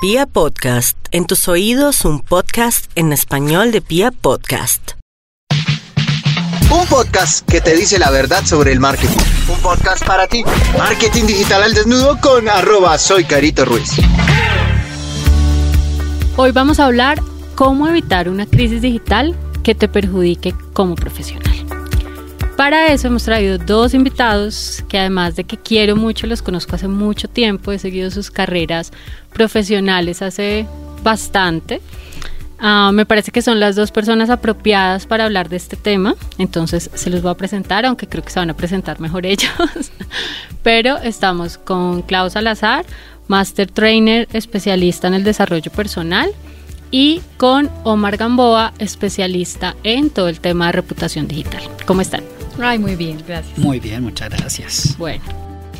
Pia Podcast, en tus oídos un podcast en español de Pia Podcast. Un podcast que te dice la verdad sobre el marketing. Un podcast para ti. Marketing digital al desnudo con arroba soy Carito Ruiz. Hoy vamos a hablar cómo evitar una crisis digital que te perjudique como profesional. Para eso hemos traído dos invitados que además de que quiero mucho, los conozco hace mucho tiempo, he seguido sus carreras profesionales hace bastante. Ah, me parece que son las dos personas apropiadas para hablar de este tema, entonces se los voy a presentar, aunque creo que se van a presentar mejor ellos. Pero estamos con Klaus Salazar, Master Trainer, especialista en el desarrollo personal, y con Omar Gamboa, especialista en todo el tema de reputación digital. ¿Cómo están? Ay, muy bien, gracias. Muy bien, muchas gracias. Bueno,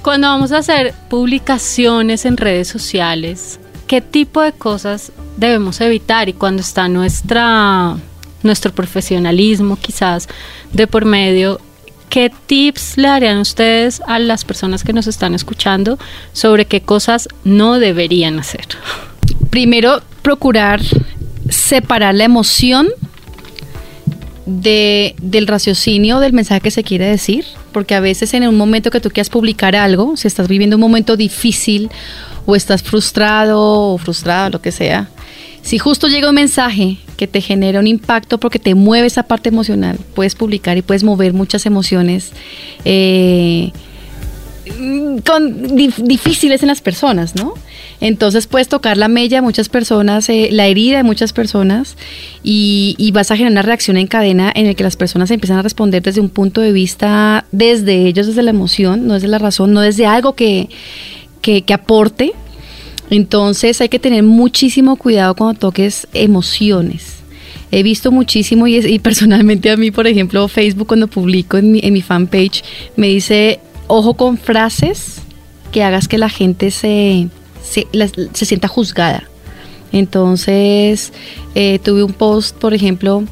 cuando vamos a hacer publicaciones en redes sociales, ¿qué tipo de cosas debemos evitar? Y cuando está nuestra, nuestro profesionalismo quizás de por medio, ¿qué tips le darían ustedes a las personas que nos están escuchando sobre qué cosas no deberían hacer? Primero, procurar separar la emoción de, del raciocinio del mensaje que se quiere decir, porque a veces en un momento que tú quieras publicar algo, si estás viviendo un momento difícil o estás frustrado o frustrada, lo que sea, si justo llega un mensaje que te genera un impacto porque te mueve esa parte emocional, puedes publicar y puedes mover muchas emociones. Eh, con, difíciles en las personas, ¿no? Entonces puedes tocar la mella de muchas personas, eh, la herida de muchas personas y, vas a generar una reacción en cadena en el que las personas empiezan a responder desde un punto de vista, desde ellos, desde la emoción, no desde la razón, no desde algo que, que, aporte. Entonces hay que tener muchísimo cuidado cuando toques emociones he visto muchísimo y, personalmente a mí, por ejemplo, Facebook cuando publico en mi, en mi fanpage me dice ojo con frases que hagas que la gente se, se, sienta juzgada. Entonces, eh, tuve un post, por ejemplo,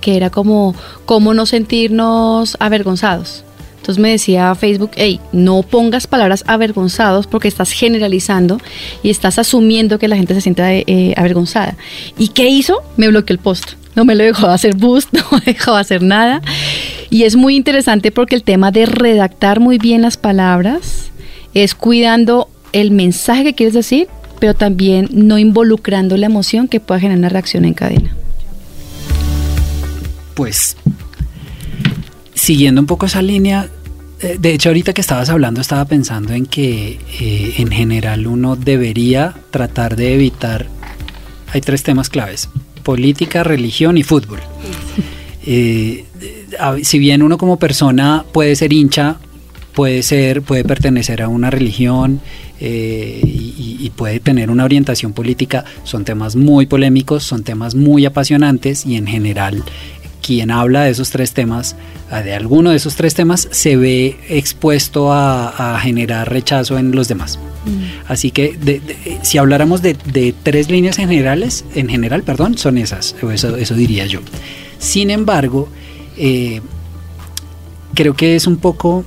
que era como, ¿cómo no sentirnos avergonzados? Entonces me decía Facebook, hey, no pongas palabras avergonzados porque estás generalizando y estás asumiendo que la gente se sienta eh, avergonzada. ¿Y qué hizo? Me bloqueó el post. No me lo dejó hacer boost, no me dejó hacer nada. Y es muy interesante porque el tema de redactar muy bien las palabras es cuidando el mensaje que quieres decir, pero también no involucrando la emoción que pueda generar una reacción en cadena. Pues, siguiendo un poco esa línea, eh, de hecho ahorita que estabas hablando estaba pensando en que eh, en general uno debería tratar de evitar, hay tres temas claves, política, religión y fútbol. Eh, si bien uno como persona puede ser hincha, puede ser, puede pertenecer a una religión eh, y, puede tener una orientación política, son temas muy polémicos, son temas muy apasionantes y en general quien habla de esos tres temas, de alguno de esos tres temas, se ve expuesto a, generar rechazo en los demás. Mm. Así que si habláramos de, tres líneas generales, en general, perdón, son esas, eso, eso diría yo. Sin embargo, eh, creo que es un poco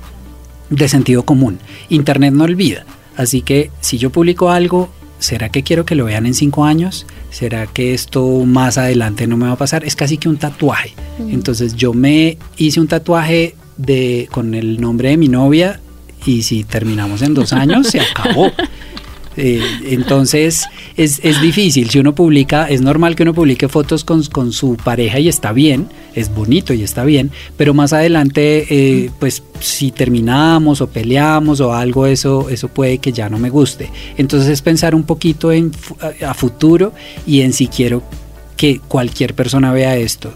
de sentido común. Internet no olvida. Así que si yo publico algo, ¿será que quiero que lo vean en cinco años? ¿Será que esto más adelante no me va a pasar? Es casi que un tatuaje. Entonces yo me hice un tatuaje de, con el nombre de mi novia y si terminamos en dos años, se acabó. Eh, entonces es, difícil, si uno publica, es normal que uno publique fotos con, su pareja y está bien, es bonito y está bien, pero más adelante, eh, pues si terminamos o peleamos o algo, eso, eso puede que ya no me guste. Entonces es pensar un poquito en, a futuro y en si quiero que cualquier persona vea esto.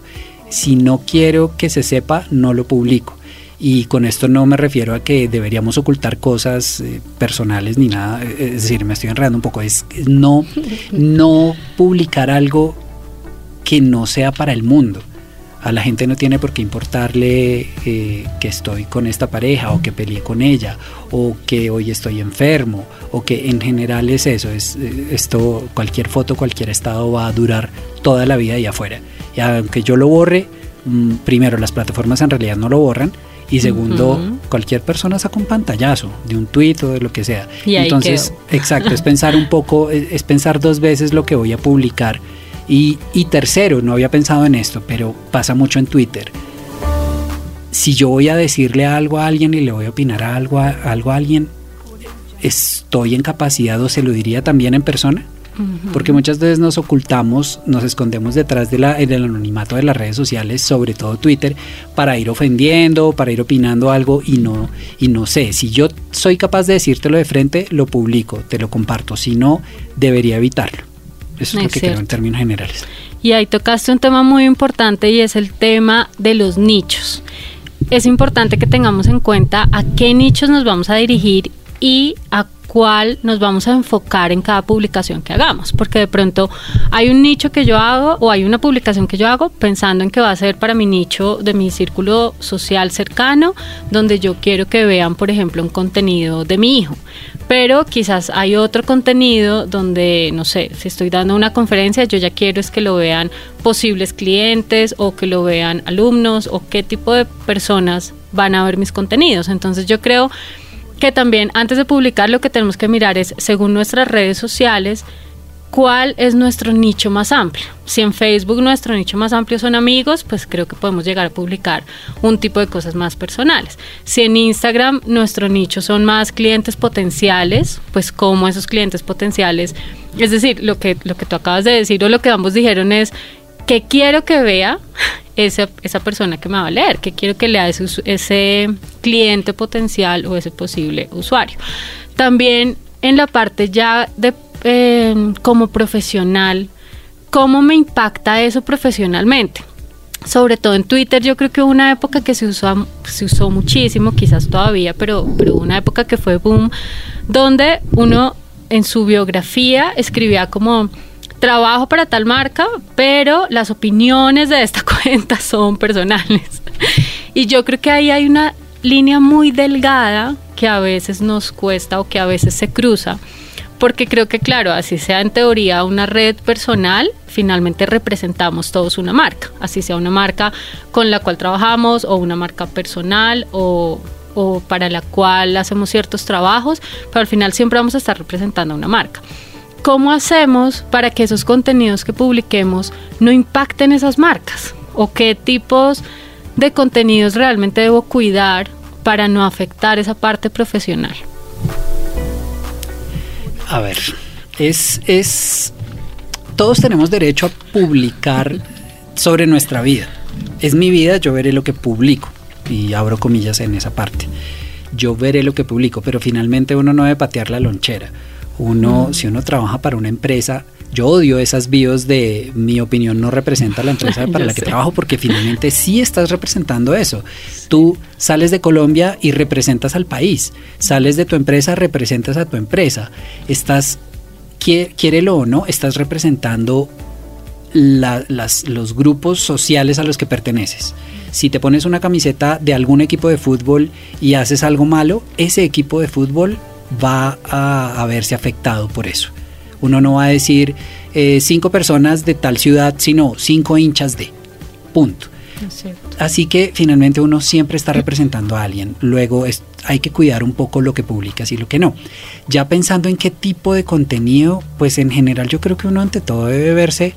Si no quiero que se sepa, no lo publico. Y con esto no me refiero a que deberíamos ocultar cosas eh, personales ni nada, es decir, me estoy enredando un poco, es no, no publicar algo que no sea para el mundo. A la gente no tiene por qué importarle eh, que estoy con esta pareja o que peleé con ella o que hoy estoy enfermo o que en general es eso, es eh, esto, cualquier foto, cualquier estado va a durar toda la vida ahí afuera. Y aunque yo lo borre, mm, primero las plataformas en realidad no lo borran Y segundo, cualquier persona saca un pantallazo de un tuit o de lo que sea. Y Entonces, exacto, es pensar un poco, es, es pensar dos veces lo que voy a publicar. Y, y tercero, no había pensado en esto, pero pasa mucho en Twitter. Si yo voy a decirle algo a alguien y le voy a opinar a algo a, algo a alguien, ¿estoy en capacidad o se lo diría también en persona? Porque muchas veces nos ocultamos, nos escondemos detrás de del anonimato de las redes sociales, sobre todo Twitter, para ir ofendiendo, para ir opinando algo y no, y no sé, si yo soy capaz de decírtelo de frente, lo publico, te lo comparto, si no, debería evitarlo. Eso es, lo Es que creo en cierto. términos generales. Y ahí tocaste un tema muy importante y es el tema de los nichos. Es importante que tengamos en cuenta a qué nichos nos vamos a dirigir y a cuál nos vamos a enfocar en cada publicación que hagamos, porque de pronto hay un nicho que yo hago o hay una publicación que yo hago pensando en que va a ser para mi nicho de mi círculo social cercano, donde yo quiero que vean, por ejemplo, un contenido de mi hijo. Pero quizás hay otro contenido donde, no sé, si estoy dando una conferencia, yo ya quiero es que lo vean posibles clientes o que lo vean alumnos o qué tipo de personas van a ver mis contenidos. Entonces yo creo que también antes de publicar lo que tenemos que mirar es, según nuestras redes sociales, cuál es nuestro nicho más amplio. Si en Facebook nuestro nicho más amplio son amigos, pues creo que podemos llegar a publicar un tipo de cosas más personales. Si en Instagram nuestro nicho son más clientes potenciales, pues como esos clientes potenciales, es decir, lo que, lo que tú acabas de decir o lo que ambos dijeron es que quiero que vea esa, esa persona que me va a leer, que quiero que lea ese, cliente potencial o ese posible usuario. También en la parte ya de eh, como profesional, ¿cómo me impacta eso profesionalmente? Sobre todo en Twitter, yo creo que hubo una época que se usó, se usó muchísimo, quizás todavía, pero, pero una época que fue boom, donde uno en su biografía escribía como trabajo para tal marca, pero las opiniones de esta cuenta son personales. Y yo creo que ahí hay una línea muy delgada que a veces nos cuesta o que a veces se cruza, porque creo que claro, así sea en teoría una red personal, finalmente representamos todos una marca, así sea una marca con la cual trabajamos o una marca personal o, o para la cual hacemos ciertos trabajos, pero al final siempre vamos a estar representando a una marca. ¿Cómo hacemos para que esos contenidos que publiquemos no impacten esas marcas? ¿O qué tipos de contenidos realmente debo cuidar para no afectar esa parte profesional? A ver, es, es. Todos tenemos derecho a publicar sobre nuestra vida. Es mi vida, yo veré lo que publico. Y abro comillas en esa parte. Yo veré lo que publico, pero finalmente uno no debe patear la lonchera. Uno, si uno trabaja para una empresa, yo odio esas bios de mi opinión no representa la empresa para la que sé. trabajo porque finalmente sí estás representando eso. Tú sales de Colombia y representas al país. Sales de tu empresa, representas a tu empresa. Estás, quiérelo o no, estás representando la- las- los grupos sociales a los que perteneces. Si te pones una camiseta de algún equipo de fútbol y haces algo malo, ese equipo de fútbol va a, a verse afectado por eso. Uno no va a decir eh, cinco personas de tal ciudad, sino cinco hinchas de. Punto. Así que finalmente uno siempre está representando a alguien. Luego es- hay que cuidar un poco lo que publicas y lo que no. Ya pensando en qué tipo de contenido, pues en general yo creo que uno ante todo debe verse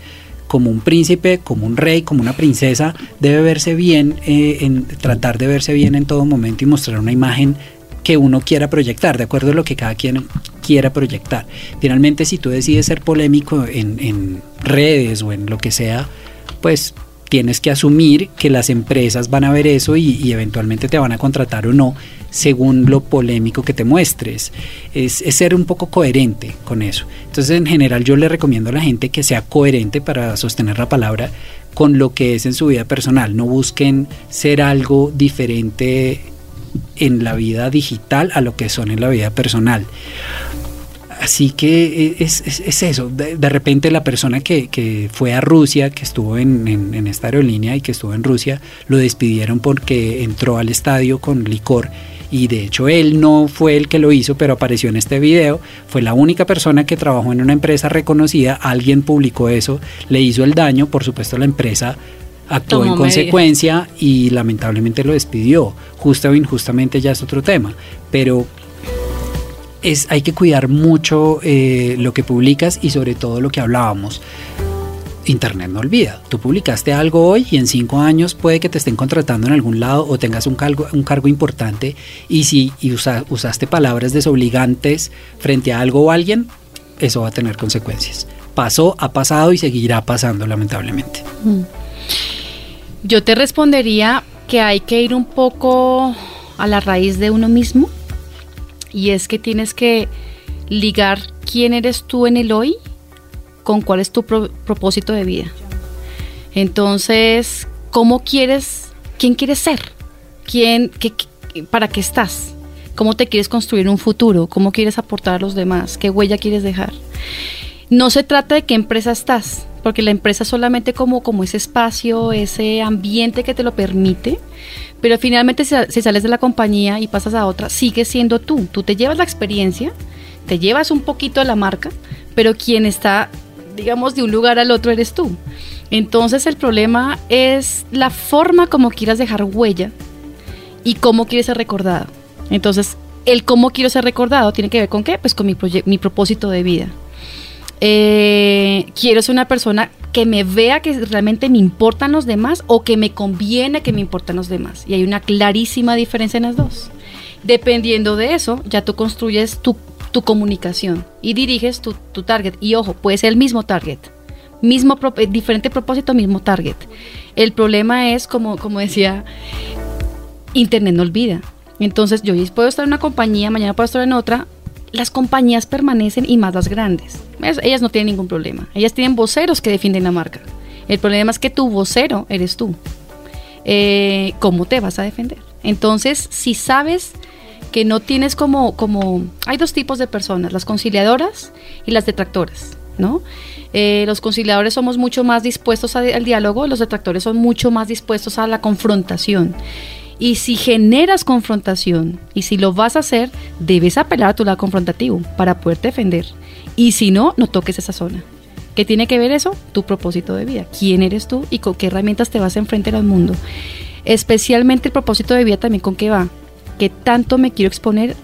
como un príncipe, como un rey, como una princesa, debe verse bien, eh, en, tratar de verse bien en todo momento y mostrar una imagen que uno quiera proyectar, de acuerdo a lo que cada quien quiera proyectar. Finalmente, si tú decides ser polémico en, redes o en lo que sea, pues tienes que asumir que las empresas van a ver eso y, y eventualmente te van a contratar o no según lo polémico que te muestres. Es, es ser un poco coherente con eso. Entonces, en general, yo le recomiendo a la gente que sea coherente para sostener la palabra con lo que es en su vida personal. No busquen ser algo diferente en la vida digital a lo que son en la vida personal. Así que es, es- es eso, de, de repente la persona que, que fue a Rusia, que estuvo en, en- en esta aerolínea y que estuvo en Rusia, lo despidieron porque entró al estadio con licor. Y de hecho él no fue el que lo hizo, pero apareció en este video, fue la única persona que trabajó en una empresa reconocida, alguien publicó eso, le hizo el daño, por supuesto la empresa actuó Tomó en consecuencia y lamentablemente lo despidió. Justa o injustamente ya es otro tema, pero es, hay que cuidar mucho eh, lo que publicas y sobre todo lo que hablábamos. Internet no olvida. Tú publicaste algo hoy y en cinco años puede que te estén contratando en algún lado o tengas un cargo, un cargo importante y si y usa- usaste palabras desobligantes frente a algo o alguien, eso va a tener consecuencias. Pasó, ha pasado y seguirá pasando lamentablemente. Yo te respondería que hay que ir un poco a la raíz de uno mismo y es que tienes que ligar quién eres tú en el hoy con cuál es tu pro- propósito de vida. Entonces, ¿cómo quieres, quién quieres ser? ¿Quién, qué- qué- ¿Para qué estás? ¿Cómo te quieres construir un futuro? ¿Cómo quieres aportar a los demás? ¿Qué huella quieres dejar? No se trata de qué empresa estás, porque la empresa es solamente como, como ese espacio, ese ambiente que te lo permite, pero finalmente si, sales de la compañía y pasas a otra, sigues siendo tú. Tú te llevas la experiencia, te llevas un poquito de la marca, pero quien está, digamos, de un lugar al otro eres tú. Entonces el problema es la forma como quieras dejar huella y cómo quieres ser recordado. Entonces, el cómo quiero ser recordado tiene que ver con qué? Pues con mi, mi propósito de vida. Eh, quiero ser una persona que me vea que realmente me importan los demás o que me conviene que me importan los demás. Y hay una clarísima diferencia en las dos. Dependiendo de eso, ya tú construyes tu, tu comunicación y diriges tu, tu target. Y ojo, puede ser el mismo target. Mismo eh, diferente propósito, mismo target. El problema es, como, como decía, Internet no olvida. Entonces yo puedo estar en una compañía, mañana puedo estar en otra. Las compañías permanecen y más las grandes. Es- ellas no tienen ningún problema. Ellas tienen voceros que defienden la marca. El problema es que tu vocero eres tú. Eh, ¿Cómo te vas a defender? Entonces, si sabes que no tienes como, como... Hay dos tipos de personas, las conciliadoras y las detractoras, ¿no? Eh, los conciliadores somos mucho más dispuestos al diálogo, los detractores son mucho más dispuestos a la confrontación. Y si generas confrontación y si lo vas a hacer, debes apelar a tu lado confrontativo para poder defender. Y si no, no toques esa zona. ¿Qué tiene que ver eso? Tu propósito de vida. ¿Quién eres tú y con qué herramientas te vas a enfrentar al mundo? Especialmente el propósito de vida también con qué va. ¿Qué tanto me quiero exponer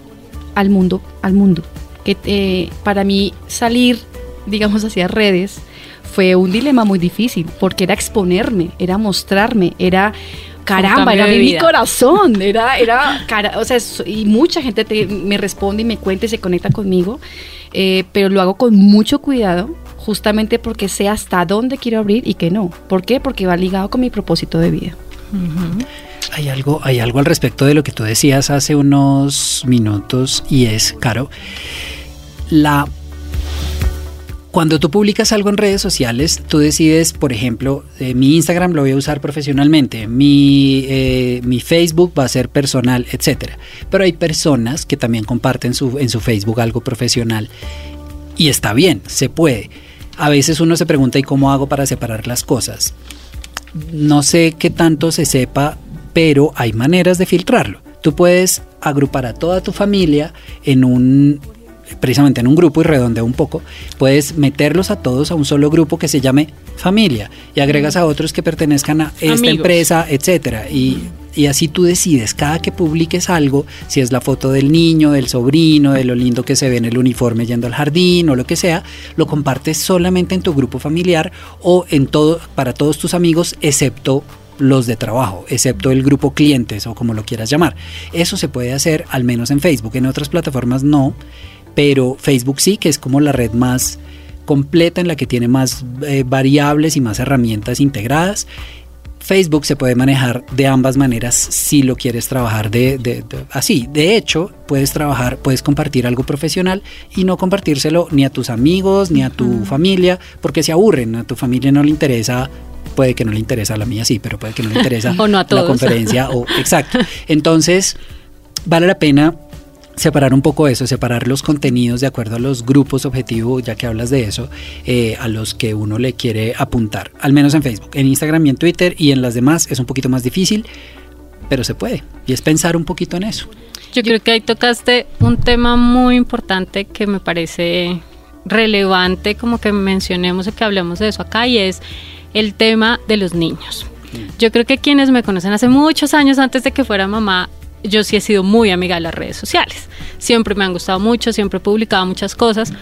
al mundo? Al mundo. Que eh, para mí salir, digamos, hacia redes fue un dilema muy difícil porque era exponerme, era mostrarme, era caramba, era mi corazón, era, era, cara, o sea, y mucha gente te- me responde y me cuenta y se conecta conmigo, eh, pero lo hago con mucho cuidado, justamente porque sé hasta dónde quiero abrir y que no. ¿Por qué? Porque va ligado con mi propósito de vida. Hay algo, hay algo al respecto de lo que tú decías hace unos minutos y es, Caro, la cuando tú publicas algo en redes sociales, tú decides, por ejemplo, eh, mi Instagram lo voy a usar profesionalmente, mi, eh, mi Facebook va a ser personal, etcétera. Pero hay personas que también comparten su, en su Facebook algo profesional y está bien, se puede. A veces uno se pregunta, ¿y cómo hago para separar las cosas? no sé qué tanto se sepa, pero hay maneras de filtrarlo. Tú puedes agrupar a toda tu familia en un precisamente en un grupo y redondea un poco, puedes meterlos a todos a un solo grupo que se llame familia y agregas a otros que pertenezcan a esta Amigos. empresa, etcétera. Y, y así tú decides, cada que publiques algo, si es la foto del niño, del sobrino, de lo lindo que se ve en el uniforme yendo al jardín o lo que sea, lo compartes solamente en tu grupo familiar o en todo, para todos tus amigos, excepto los de trabajo, excepto el grupo clientes o como lo quieras llamar. Eso se puede hacer al menos en Facebook, en otras plataformas no, pero Facebook sí, que es como la red más completa en la que tiene más eh, variables y más herramientas integradas. Facebook se puede manejar de ambas maneras si lo quieres trabajar de, de- de- así. De hecho, puedes trabajar, puedes compartir algo profesional y no compartírselo ni a tus amigos ni a tu familia, porque se aburren. A tu familia no le interesa, puede que no le interesa a la mía sí, pero puede que no le interesa O no a la todos. conferencia. o, exacto. Entonces, vale la pena separar un poco eso, separar los contenidos de acuerdo a los grupos objetivo, ya que hablas de eso, eh, a los que uno le quiere apuntar, al menos en Facebook, en Instagram y en Twitter y en las demás es un poquito más difícil, pero se puede, y es pensar un poquito en eso. Yo creo que ahí tocaste un tema muy importante que me parece relevante, como que mencionemos y que hablemos de eso acá, y es el tema de los niños. Yo creo que quienes me conocen hace muchos años antes de que fuera mamá, yo sí he sido muy amiga de las redes sociales. Siempre me han gustado mucho, siempre he publicado muchas cosas.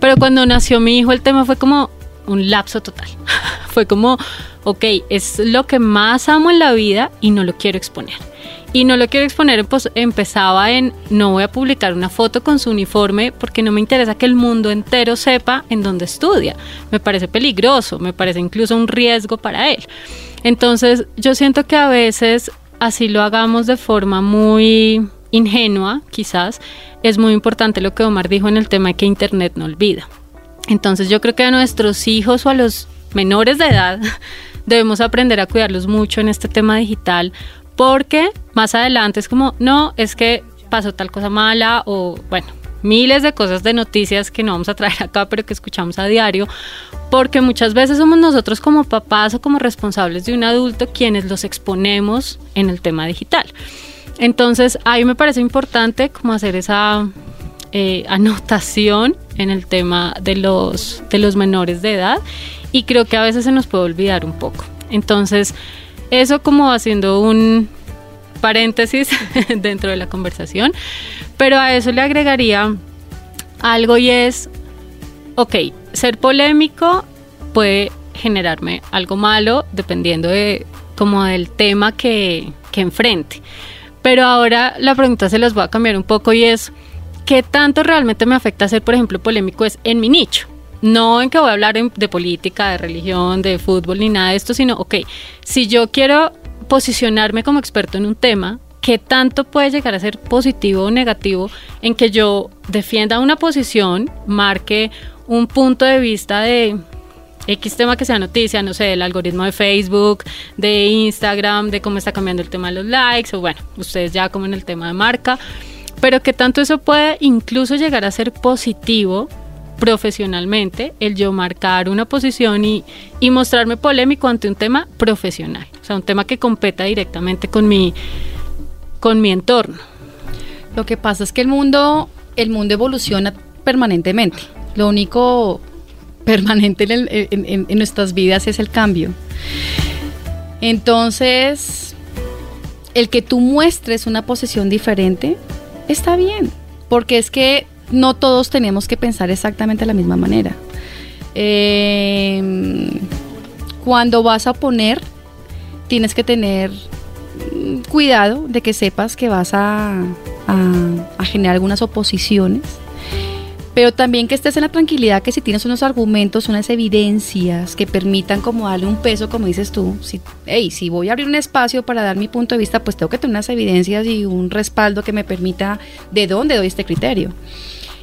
Pero cuando nació mi hijo, el tema fue como un lapso total. fue como, ok, es lo que más amo en la vida y no lo quiero exponer. Y no lo quiero exponer, pues empezaba en no voy a publicar una foto con su uniforme porque no me interesa que el mundo entero sepa en dónde estudia. Me parece peligroso, me parece incluso un riesgo para él. Entonces yo siento que a veces así lo hagamos de forma muy ingenua, quizás, es muy importante lo que Omar dijo en el tema de que Internet no olvida. Entonces yo creo que a nuestros hijos o a los menores de edad debemos aprender a cuidarlos mucho en este tema digital porque más adelante es como, no, es que pasó tal cosa mala o bueno, miles de cosas de noticias que no vamos a traer acá, pero que escuchamos a diario, porque muchas veces somos nosotros como papás o como responsables de un adulto quienes los exponemos en el tema digital. Entonces, ahí me parece importante como hacer esa eh, anotación en el tema de los, de los menores de edad y creo que a veces se nos puede olvidar un poco. Entonces, eso como haciendo un paréntesis dentro de la conversación, pero a eso le agregaría algo y es, ok, ser polémico puede generarme algo malo dependiendo de como del tema que, que enfrente. Pero ahora la pregunta se las voy a cambiar un poco y es, ¿qué tanto realmente me afecta ser, por ejemplo, polémico es en mi nicho? No en que voy a hablar de política, de religión, de fútbol ni nada de esto, sino, ok, si yo quiero posicionarme como experto en un tema, ¿qué tanto puede llegar a ser positivo o negativo en que yo defienda una posición, marque un punto de vista de X tema que sea noticia, no sé, el algoritmo de Facebook, de Instagram, de cómo está cambiando el tema de los likes, o bueno, ustedes ya como en el tema de marca, pero que tanto eso puede incluso llegar a ser positivo profesionalmente, el yo marcar una posición y, y mostrarme polémico ante un tema profesional, o sea, un tema que competa directamente con mi, con mi entorno. Lo que pasa es que el mundo, el mundo evoluciona permanentemente. Lo único permanente en, en, nuestras vidas es el cambio. Entonces, el que tú muestres una posición diferente está bien, porque es que no todos tenemos que pensar exactamente de la misma manera. Em, cuando vas a poner, tienes que tener cuidado de que sepas que vas a, a generar algunas oposiciones pero también que estés en la tranquilidad que si tienes unos argumentos, unas evidencias que permitan como darle un peso, como dices tú, si, hey, si voy a abrir un espacio para dar mi punto de vista, pues tengo que tener unas evidencias y un respaldo que me permita de dónde doy este criterio.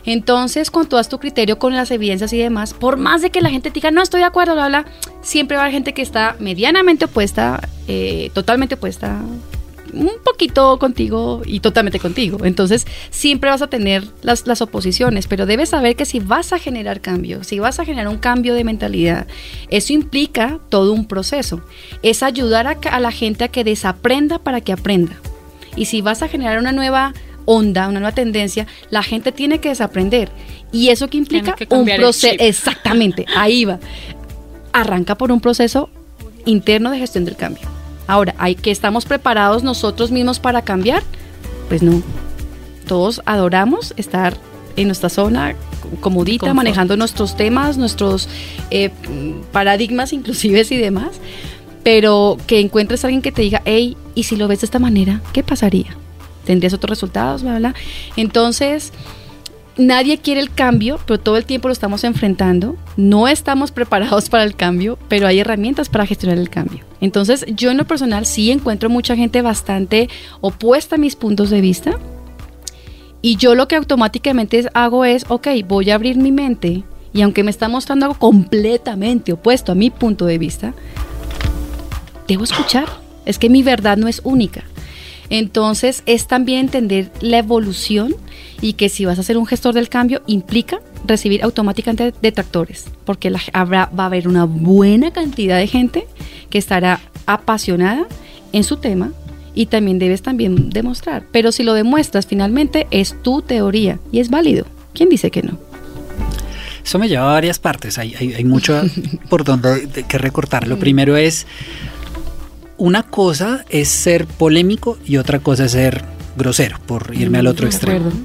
Entonces, con todo tu criterio, con las evidencias y demás, por más de que la gente te diga, no estoy de acuerdo, bla, bla, siempre va a haber gente que está medianamente opuesta, eh, totalmente opuesta, un poquito contigo y totalmente contigo. Entonces, siempre vas a tener las, las, oposiciones, pero debes saber que si vas a generar cambio, si vas a generar un cambio de mentalidad, eso implica todo un proceso. Es ayudar a, a la gente a que desaprenda para que aprenda. Y si vas a generar una nueva onda, una nueva tendencia, la gente tiene que desaprender. Y eso que implica un proceso. Exactamente, ahí va. Arranca por un proceso interno de gestión del cambio. Ahora, ¿hay que estamos preparados nosotros mismos para cambiar? Pues no. Todos adoramos estar en nuestra zona comodita, manejando nuestros temas, nuestros eh, paradigmas inclusive y demás, pero que encuentres a alguien que te diga, hey, ¿y si lo ves de esta manera, qué pasaría? ¿Tendrías otros resultados? Bla, bla. Entonces, nadie quiere el cambio, pero todo el tiempo lo estamos enfrentando. No estamos preparados para el cambio, pero hay herramientas para gestionar el cambio. Entonces, yo en lo personal sí encuentro mucha gente bastante opuesta a mis puntos de vista. Y yo lo que automáticamente hago es, ok, voy a abrir mi mente y aunque me está mostrando algo completamente opuesto a mi punto de vista, debo escuchar. Es que mi verdad no es única. Entonces es también entender la evolución y que si vas a ser un gestor del cambio implica recibir automáticamente detractores, porque la, habrá, va a haber una buena cantidad de gente que estará apasionada en su tema y también debes también demostrar. Pero si lo demuestras finalmente es tu teoría y es válido. ¿Quién dice que no? Eso me lleva a varias partes, hay, hay, mucho por donde que recortar. Lo primero es una cosa es ser polémico y otra cosa es ser grosero, por irme al otro extremo. acuerdo.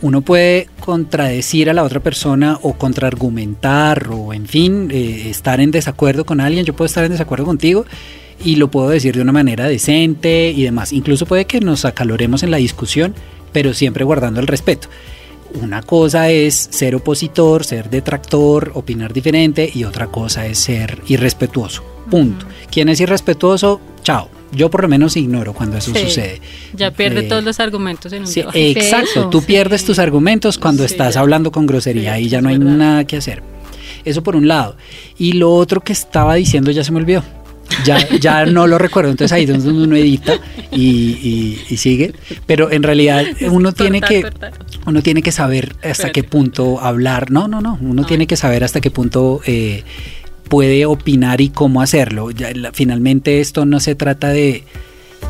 Uno puede contradecir a la otra persona o contraargumentar o en fin, eh, estar en desacuerdo con alguien. Yo puedo estar en desacuerdo contigo y lo puedo decir de una manera decente y demás. Incluso puede que nos acaloremos en la discusión, pero siempre guardando el respeto. Una cosa es ser opositor, ser detractor, opinar diferente y otra cosa es ser irrespetuoso. Punto. ¿Quién es irrespetuoso? Chao. Yo por lo menos ignoro cuando eso Sí. sucede. Ya pierde Eh, todos los argumentos en un Sí, debate. exacto, tú sí. pierdes tus argumentos cuando Sí, estás ya. hablando con grosería Sí, y ya no hay verdad. nada que hacer. Eso por un lado. Y lo otro que estaba diciendo ya se me olvidó. Ya, ya no lo recuerdo, entonces ahí es donde uno edita y, y- y sigue. Pero en realidad uno tiene que cortar. uno tiene que saber hasta Espérate. qué punto hablar. No, no, no. Uno Ah. tiene que saber hasta qué punto eh, puede opinar y cómo hacerlo. Ya, la- finalmente esto no se trata de,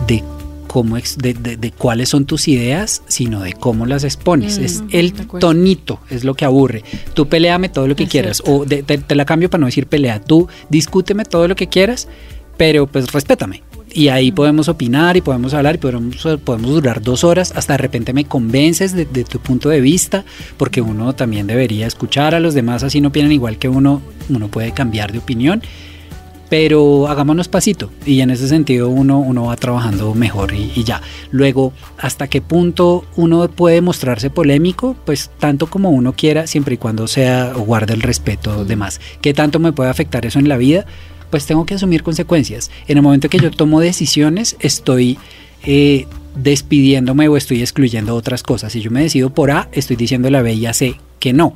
de cómo ex- de, de- de cuáles son tus ideas, sino de cómo las expones. Mm, es el de acuerdo. tonito, es lo que aburre. Tú peleame todo lo que Es quieras. cierto. O de- te, te la cambio para no decir pelea. Tú discúteme todo lo que quieras, pero pues respétame. Y ahí podemos opinar y podemos hablar y podemos, podemos durar dos horas. Hasta de repente me convences de, de tu punto de vista, porque uno también debería escuchar a los demás, así no opinan igual que uno, uno puede cambiar de opinión. Pero hagámonos pasito y en ese sentido uno, uno va trabajando mejor y, y ya. Luego, ¿hasta qué punto uno puede mostrarse polémico? Pues tanto como uno quiera, siempre y cuando sea o guarde el respeto de más. ¿Qué tanto me puede afectar eso en la vida? Pues tengo que asumir consecuencias. En el momento que yo tomo decisiones, estoy eh, despidiéndome o estoy excluyendo otras cosas. Si yo me decido por A, estoy diciendo la B y a C que no.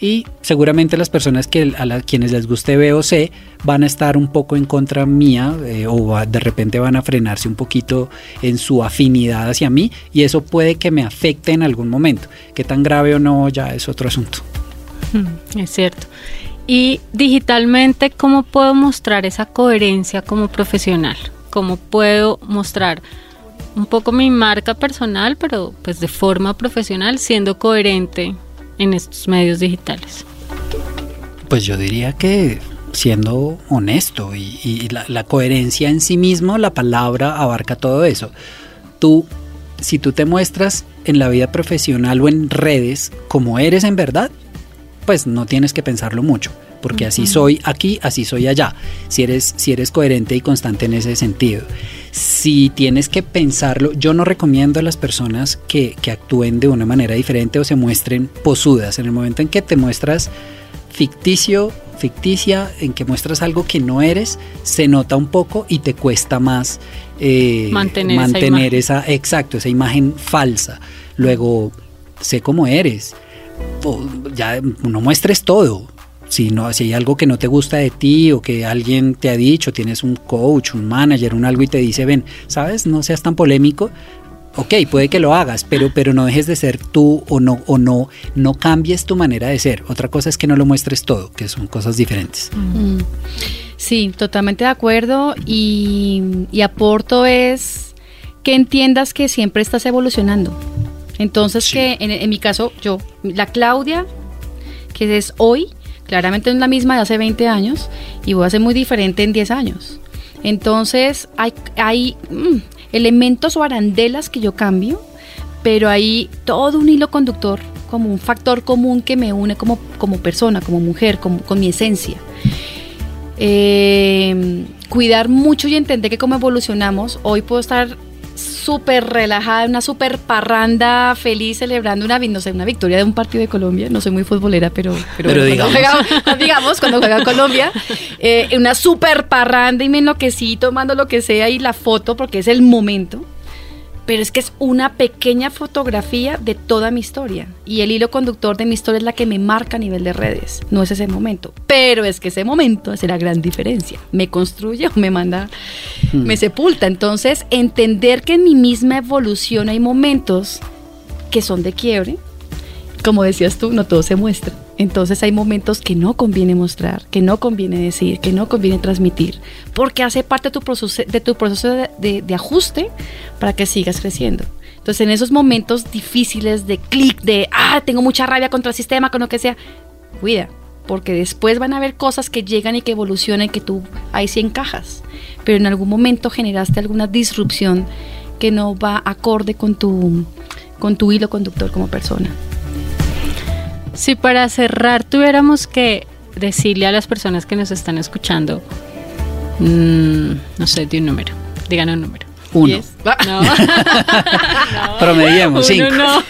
Y seguramente las personas que a las quienes les guste B o C van a estar un poco en contra mía eh, o de repente van a frenarse un poquito en su afinidad hacia mí y eso puede que me afecte en algún momento. Qué tan grave o no ya es otro asunto. Mm, Es cierto. Y digitalmente, ¿cómo puedo mostrar esa coherencia como profesional? ¿Cómo puedo mostrar un poco mi marca personal, pero pues de forma profesional, siendo coherente en estos medios digitales? Pues yo diría que siendo honesto y, la, la coherencia en sí mismo, la palabra abarca todo eso. Tú, si tú te muestras en la vida profesional o en redes como eres en verdad, pues no tienes que pensarlo mucho, porque así soy aquí, así soy allá. Si eres, si eres coherente y constante en ese sentido. Si tienes que pensarlo, yo no recomiendo a las personas que, que actúen de una manera diferente o se muestren posudas. En el momento en que te muestras ficticio, ficticia, en que muestras algo que no eres, se nota un poco y te cuesta más eh, Mantener esa mantener esa, exacto, esa imagen falsa. Luego, sé cómo eres. O ya no muestres todo. Si, no, si hay algo que no te gusta de ti o que alguien te ha dicho, tienes un coach, un manager, un algo y te dice, ven, sabes, no seas tan polémico. Ok, puede que lo hagas, pero, pero no dejes de ser tú o no, o no, no cambies tu manera de ser. Otra cosa es que no lo muestres todo, que son cosas diferentes. Mm. Sí, totalmente de acuerdo y aporto es que entiendas que siempre estás evolucionando. Entonces Sí. que en, en mi caso, yo, la Claudia, que es hoy, claramente no es la misma de hace 20 años y voy a ser muy diferente en 10 años. Entonces hay, hay mm, elementos o arandelas que yo cambio, pero hay todo un hilo conductor, como un factor común que me une como, como persona, como mujer, como, con mi esencia. Eh, cuidar mucho y entender que como evolucionamos, hoy puedo estar súper relajada, una súper parranda, feliz, celebrando una, no sé, una victoria de un partido de Colombia. No soy muy futbolera, pero, Pero cuando digamos. juega- digamos, cuando juega Colombia, eh, una súper parranda y me enloquecí tomando lo que sea y la foto porque es el momento. Pero es que es una pequeña fotografía de toda mi historia. Y el hilo conductor de mi historia es la que me marca a nivel de redes. No es ese momento. Pero es que ese momento hace la gran diferencia. Me construye o me manda, me sepulta. Entonces, entender que en mi misma evolución hay momentos que son de quiebre. Como decías tú, no todo se muestra. Entonces hay momentos que no conviene mostrar, que no conviene decir, que no conviene transmitir, porque hace parte de tu proceso de, tu proceso de, de- de ajuste para que sigas creciendo. Entonces en esos momentos difíciles de clic, de, ah, tengo mucha rabia contra el sistema, con lo que sea, cuida, porque después van a haber cosas que llegan y que evolucionan, que tú ahí sí encajas. pero en algún momento generaste alguna disrupción que no va acorde con tu, con tu hilo conductor como persona. Si para cerrar tuviéramos que decirle a las personas que nos están escuchando, mm, no sé, de un número, digan un número. Uno. Diez. No. Promediemos, Uno cinco. no.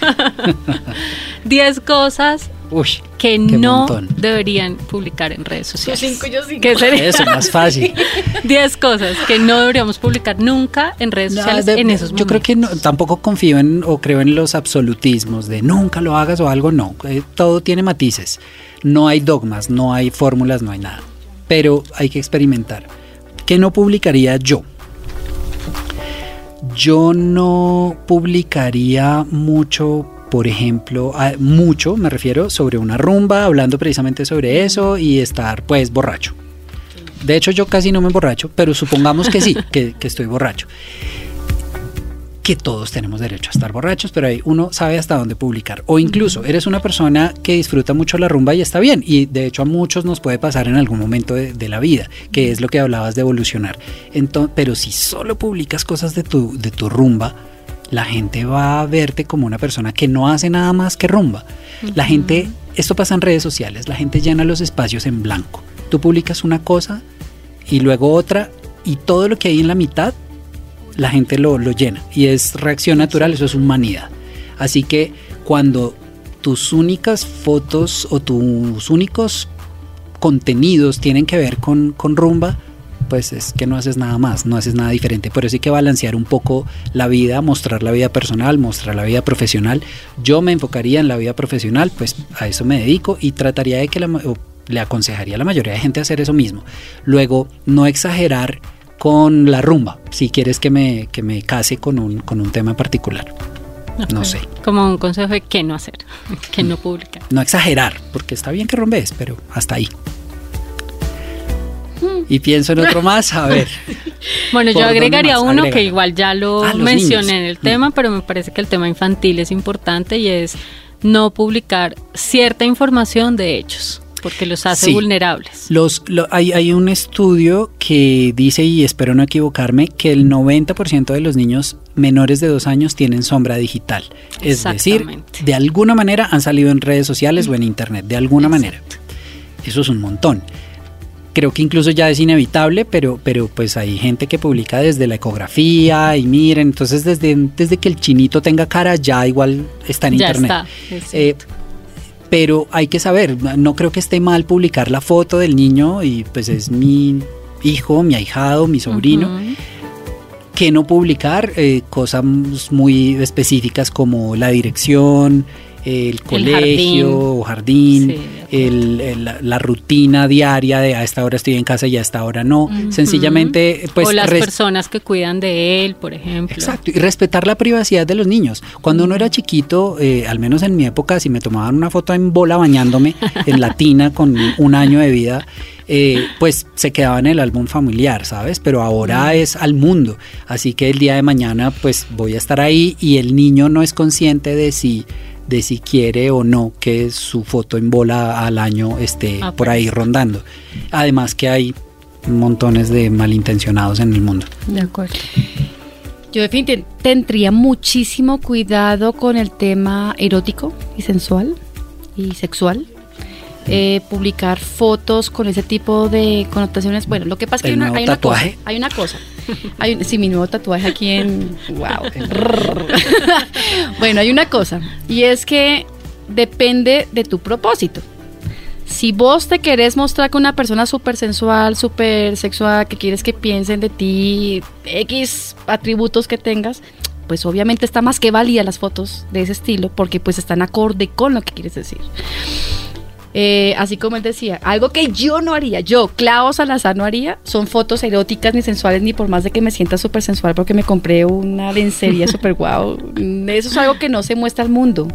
Diez cosas Uy, que no montón. deberían publicar en redes sociales. yo cinco. ¿Qué sería? Eso, más fácil. 10 cosas que no deberíamos publicar nunca en redes No, sociales de- en esos yo creo que no- tampoco confío en o creo en los absolutismos de nunca lo hagas o algo, no. Eh, todo tiene matices. No hay dogmas, no hay fórmulas, no hay nada. Pero hay que experimentar. ¿Qué no publicaría yo? Yo no publicaría mucho, por ejemplo, mucho, me refiero, sobre una rumba, hablando precisamente sobre eso y estar pues borracho. De hecho, yo casi no me emborracho, pero supongamos que sí, que, que estoy borracho. Que todos tenemos derecho a estar borrachos, pero ahí uno sabe hasta dónde publicar. O incluso eres una persona que disfruta mucho la rumba y está bien. Y de hecho a muchos nos puede pasar en algún momento de, de la vida, que es lo que hablabas de evolucionar. Entonces, pero si solo publicas cosas de tu, de tu rumba, la gente va a verte como una persona que no hace nada más que rumba. La gente, esto pasa en redes sociales, la gente llena los espacios en blanco. Tú publicas una cosa y luego otra y todo lo que hay en la mitad la gente lo, lo llena y es reacción natural, eso es humanidad. Así que cuando tus únicas fotos o tus únicos contenidos tienen que ver con, con rumba, pues es que no haces nada más, no haces nada diferente. Por eso hay que balancear un poco la vida, mostrar la vida personal, mostrar la vida profesional. Yo me enfocaría en la vida profesional, pues a eso me dedico y trataría de que la, le aconsejaría a la mayoría de gente hacer eso mismo. Luego, no exagerar con la rumba, si quieres que me, que me case con un, con un tema particular. No Ok. sé. Como un consejo de qué no hacer, que no publicar. No exagerar, porque está bien que rumbes, pero hasta ahí. Y pienso en otro más, a ver. Bueno, yo ¿Por dónde agregaría uno que igual ya lo Ah, mencioné niños. en el Mm. tema, pero me parece que el tema infantil es importante y es no publicar cierta información de hechos, porque los hace Sí. vulnerables. Los, lo- hay, hay un estudio que dice, y espero no equivocarme, que el 90% de los niños menores de dos años tienen sombra digital. Es decir, de alguna manera han salido en redes sociales o en internet, de alguna manera. Eso es un montón. Creo que incluso ya es inevitable, pero, pero pues hay gente que publica desde la ecografía y miren, entonces desde, desde que el chinito tenga cara ya igual está en Ya internet. está. Eh, pero hay que saber, no creo que esté mal publicar la foto del niño y pues es mi hijo, mi ahijado, mi sobrino. Ujú. Que no publicar eh, cosas muy específicas como la dirección, el colegio jardín. o jardín, Sí, el- el- la, la rutina diaria de a esta hora estoy en casa y a esta hora no. Sencillamente, pues o las personas que cuidan de él, por ejemplo. Exacto, y respetar la privacidad de los niños. Cuando uno era chiquito, eh, al menos en mi época, si me tomaban una foto en bola bañándome en la tina con un año de vida, eh, pues se quedaba en el álbum familiar, ¿sabes? Pero ahora es al mundo. Así que el día de mañana, pues voy a estar ahí y el niño no es consciente de si de si quiere o no que su foto en bola al año esté Ah, por ahí rondando. Además que hay montones de malintencionados en el mundo. De acuerdo. Yo definitivamente tendría muchísimo cuidado con el tema erótico y sensual y sexual. Eh, publicar fotos con ese tipo de connotaciones. Bueno, lo que pasa es que hay ¿El una, hay una cosa. Hay una cosa. Hay sí, mi nuevo tatuaje aquí en. ¡Wow! bueno, hay una cosa. Y es que depende de tu propósito. Si vos te querés mostrar con una persona súper sensual, súper sexual, que quieres que piensen de ti, X atributos que tengas, pues obviamente está más que válida las fotos de ese estilo porque pues están acorde con lo que quieres decir. Eh, así como él decía, algo que yo no haría, yo, Clau Salazar no haría, son fotos eróticas ni sensuales, ni por más de que me sienta súper sensual porque me compré una lencería súper guau. Eso es algo que no se muestra al mundo.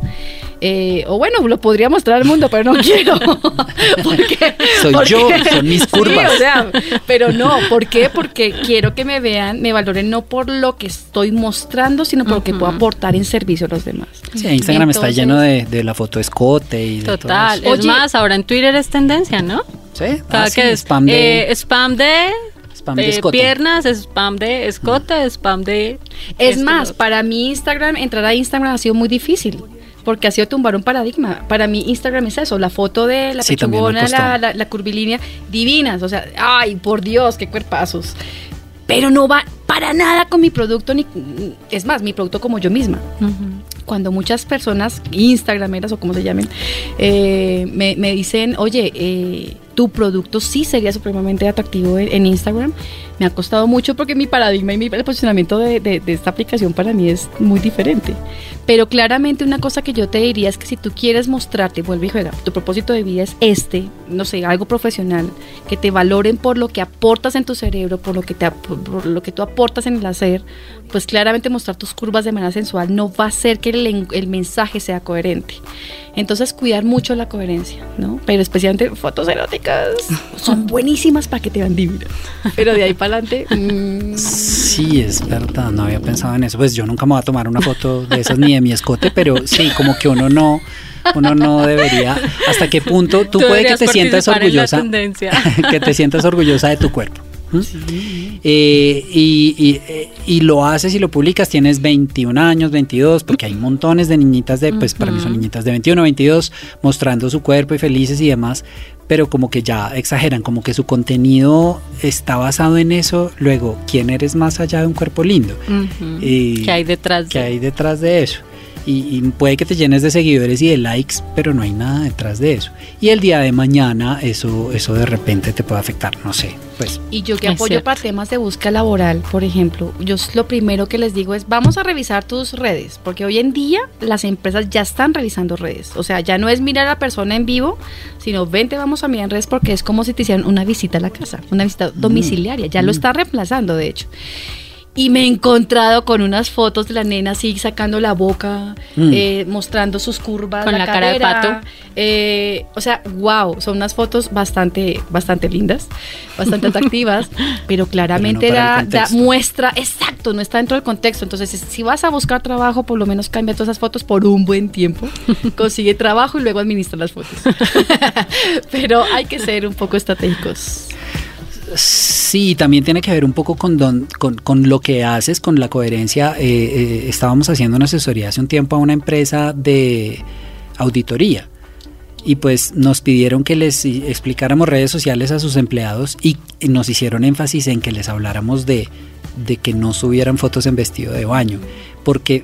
Eh, o bueno, lo podría mostrar al mundo, pero no quiero. porque, Soy yo, son mis Sí, curvas. o sea, pero no, ¿por qué? Porque quiero que me vean, me valoren no por lo que estoy mostrando, sino por lo que puedo aportar en servicio a los demás. Sí, Instagram está lleno de, de la foto escote y de todo Total. eso. Es Oye- más, ahora en Twitter es tendencia, ¿no? Sí, Cada Ah, sí, que spam de... eh, spam de Spam de eh, escote. piernas, spam de escote, spam de... Es esto, más, para mí Instagram, entrar a Instagram ha sido muy difícil. Porque ha sido tumbar un paradigma. Para mí Instagram es eso, la foto de la Sí, pechugona, la, la, la curvilínea, divinas. O sea, ay, por Dios, qué cuerpazos. Pero no va para nada con mi producto, ni es más, mi producto como yo misma. Ujú. Cuando muchas personas, Instagrameras o como se llamen, eh, me, me dicen, oye, eh, tu producto sí sería supremamente atractivo en, Instagram, me ha costado mucho porque mi paradigma y mi, el posicionamiento de, esta aplicación para mí es muy diferente. Pero claramente una cosa que yo te diría es que si tú quieres mostrarte, vuelve y juega, tu propósito de vida es este, no sé, algo profesional, que te valoren por lo que aportas en tu cerebro, por lo que, te, por lo que tú aportas en el hacer, pues claramente mostrar tus curvas de manera sensual no va a hacer que el, el mensaje sea coherente. Entonces cuidar mucho la coherencia, ¿no? Pero especialmente fotos eróticas son buenísimas para que te vean divina. Pero de ahí para adelante... mm, Sí, es verdad, no había pensado en eso. Pues yo nunca me voy a tomar una foto de esas ni de mi escote, pero sí, como que uno no, uno no debería. ¿Hasta qué punto tú, puede que te sientas participar en la orgullosa? tendencia. que te sientas orgullosa de tu cuerpo. Eh, y, y, eh, y lo haces y lo publicas, tienes 21 años, 22, porque hay montones de niñitas de, pues para mí son niñitas de 21, 22, mostrando su cuerpo y felices y demás, pero como que ya exageran, como que su contenido está basado en eso, luego, ¿quién eres más allá de un cuerpo lindo? Y- ¿Qué hay detrás? ¿Qué hay detrás de eso? Y, y puede que te llenes de seguidores y de likes, pero no hay nada detrás de eso. Y el día de mañana eso, eso de repente te puede afectar, no sé, pues Y yo que Es apoyo cierto. para temas de búsqueda laboral, por ejemplo, yo lo primero que les digo es vamos a revisar tus redes, porque hoy en día las empresas ya están revisando redes. O sea, ya no es mirar a la persona en vivo, sino vente, vamos a mirar en redes porque es como si te hicieran una visita a la casa, una visita domiciliaria. Ya lo está reemplazando, de hecho. Y me he encontrado con unas fotos de la nena así sacando la boca, Mm. eh, mostrando sus curvas, Con la cara de pato. eh, o sea, wow, son unas fotos bastante, bastante lindas, bastante atractivas, pero claramente Pero no para da, da muestra, exacto, no está dentro del contexto. Entonces, si vas a buscar trabajo, por lo menos cambia todas esas fotos por un buen tiempo, consigue trabajo y luego administra las fotos. pero hay que ser un poco estratégicos. Sí, también tiene que ver un poco con, don- con, con lo que haces, con la coherencia. Eh, eh, estábamos haciendo una asesoría hace un tiempo a una empresa de auditoría y pues nos pidieron que les explicáramos redes sociales a sus empleados y nos hicieron énfasis en que les habláramos de, de que no subieran fotos en vestido de baño, porque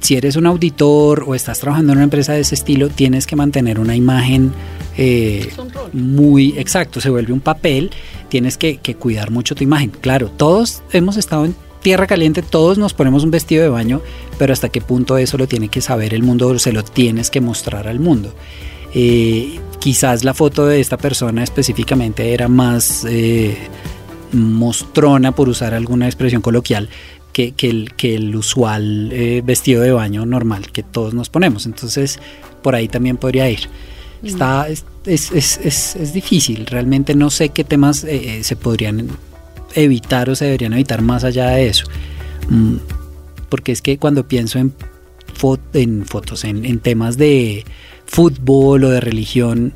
si eres un auditor o estás trabajando en una empresa de ese estilo, tienes que mantener una imagen eh, muy exacto, se vuelve un papel, tienes que, cuidar mucho tu imagen. Claro, todos hemos estado en tierra caliente, todos nos ponemos un vestido de baño, pero hasta qué punto eso lo tiene que saber el mundo, o se lo tienes que mostrar al mundo. Eh, quizás la foto de esta persona específicamente era más eh, mostrona, por usar alguna expresión coloquial, que, que el, que el usual eh, vestido de baño normal que todos nos ponemos. Entonces, por ahí también podría ir. Está, es, es, es, es- difícil, realmente no sé qué temas eh, eh, se podrían evitar o se deberían evitar más allá de eso. Mm, porque es que cuando pienso en, fo- en fotos, en, en temas de fútbol o de religión,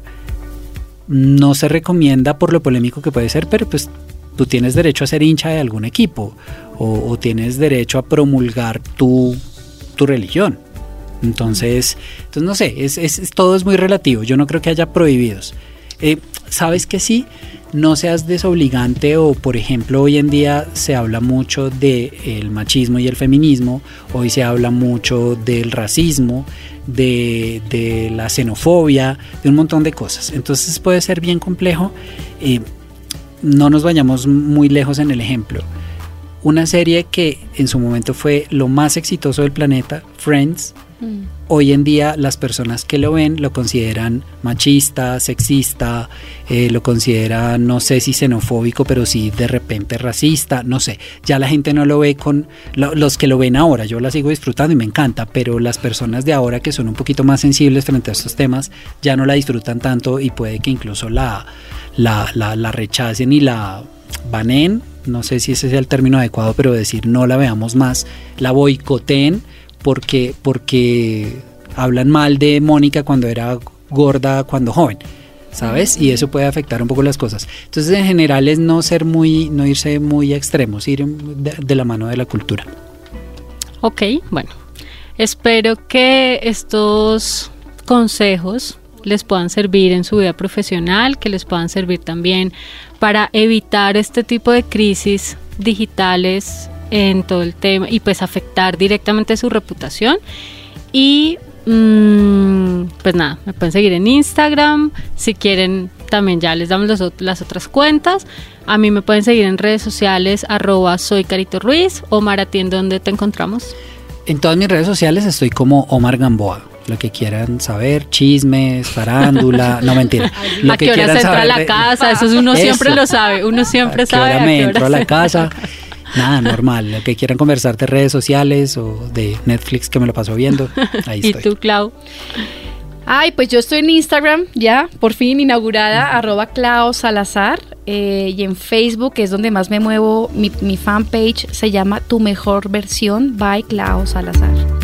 no se recomienda por lo polémico que puede ser, pero pues tú tienes derecho a ser hincha de algún equipo o, o tienes derecho a promulgar tu, tu religión. Entonces, entonces no sé, es, es- todo es muy relativo. Yo no creo que haya prohibidos. Eh, Sabes que sí, no seas desobligante o, por ejemplo, hoy en día se habla mucho del machismo y el feminismo, hoy se habla mucho del racismo, de, de la xenofobia, de un montón de cosas. Entonces puede ser bien complejo. Eh, no nos vayamos muy lejos en el ejemplo. Una serie que en su momento fue lo más exitoso del planeta, Friends, hoy en día las personas que lo ven lo consideran machista, sexista, eh, lo consideran, no sé si xenofóbico, pero sí de repente racista, no sé. Ya la gente no lo ve con lo- los que lo ven ahora. Yo la sigo disfrutando y me encanta, pero las personas de ahora que son un poquito más sensibles frente a estos temas ya no la disfrutan tanto y puede que incluso la, la, la, la rechacen y la banen. No sé si ese sea el término adecuado, pero decir no la veamos más, la boicoteen porque, porque hablan mal de Mónica cuando era gorda, cuando joven. ¿sabes? Y eso puede afectar un poco las cosas. Entonces, en general es no ser muy, no irse muy a extremos, ir de, de la mano de la cultura. Ok, bueno. Espero que estos consejos les puedan servir en su vida profesional, que les puedan servir también para evitar este tipo de crisis digitales en todo el tema y pues afectar directamente su reputación. Y mm, pues nada, me pueden seguir en Instagram, si quieren también ya les damos las otras cuentas. A mí me pueden seguir en redes sociales arroba soy Carito Ruiz. Omar, ¿a ti en dónde te encontramos? En todas mis redes sociales estoy como Omar Gamboa lo que quieran saber, chismes, farándula, no mentira. Lo ¿A qué hora se entra a la casa? Eso uno siempre lo sabe, uno siempre sabe. a qué me entro a la casa. Nada, normal. Lo que quieran conversar de redes sociales o de Netflix que me lo paso viendo, ahí estoy. ¿Y tú, Clau? Ay, pues yo estoy en Instagram ya, por fin inaugurada, arroba Clau Salazar. Eh, y en Facebook, que es donde más me muevo, mi, mi fanpage se llama Tu Mejor Versión by Clau Salazar.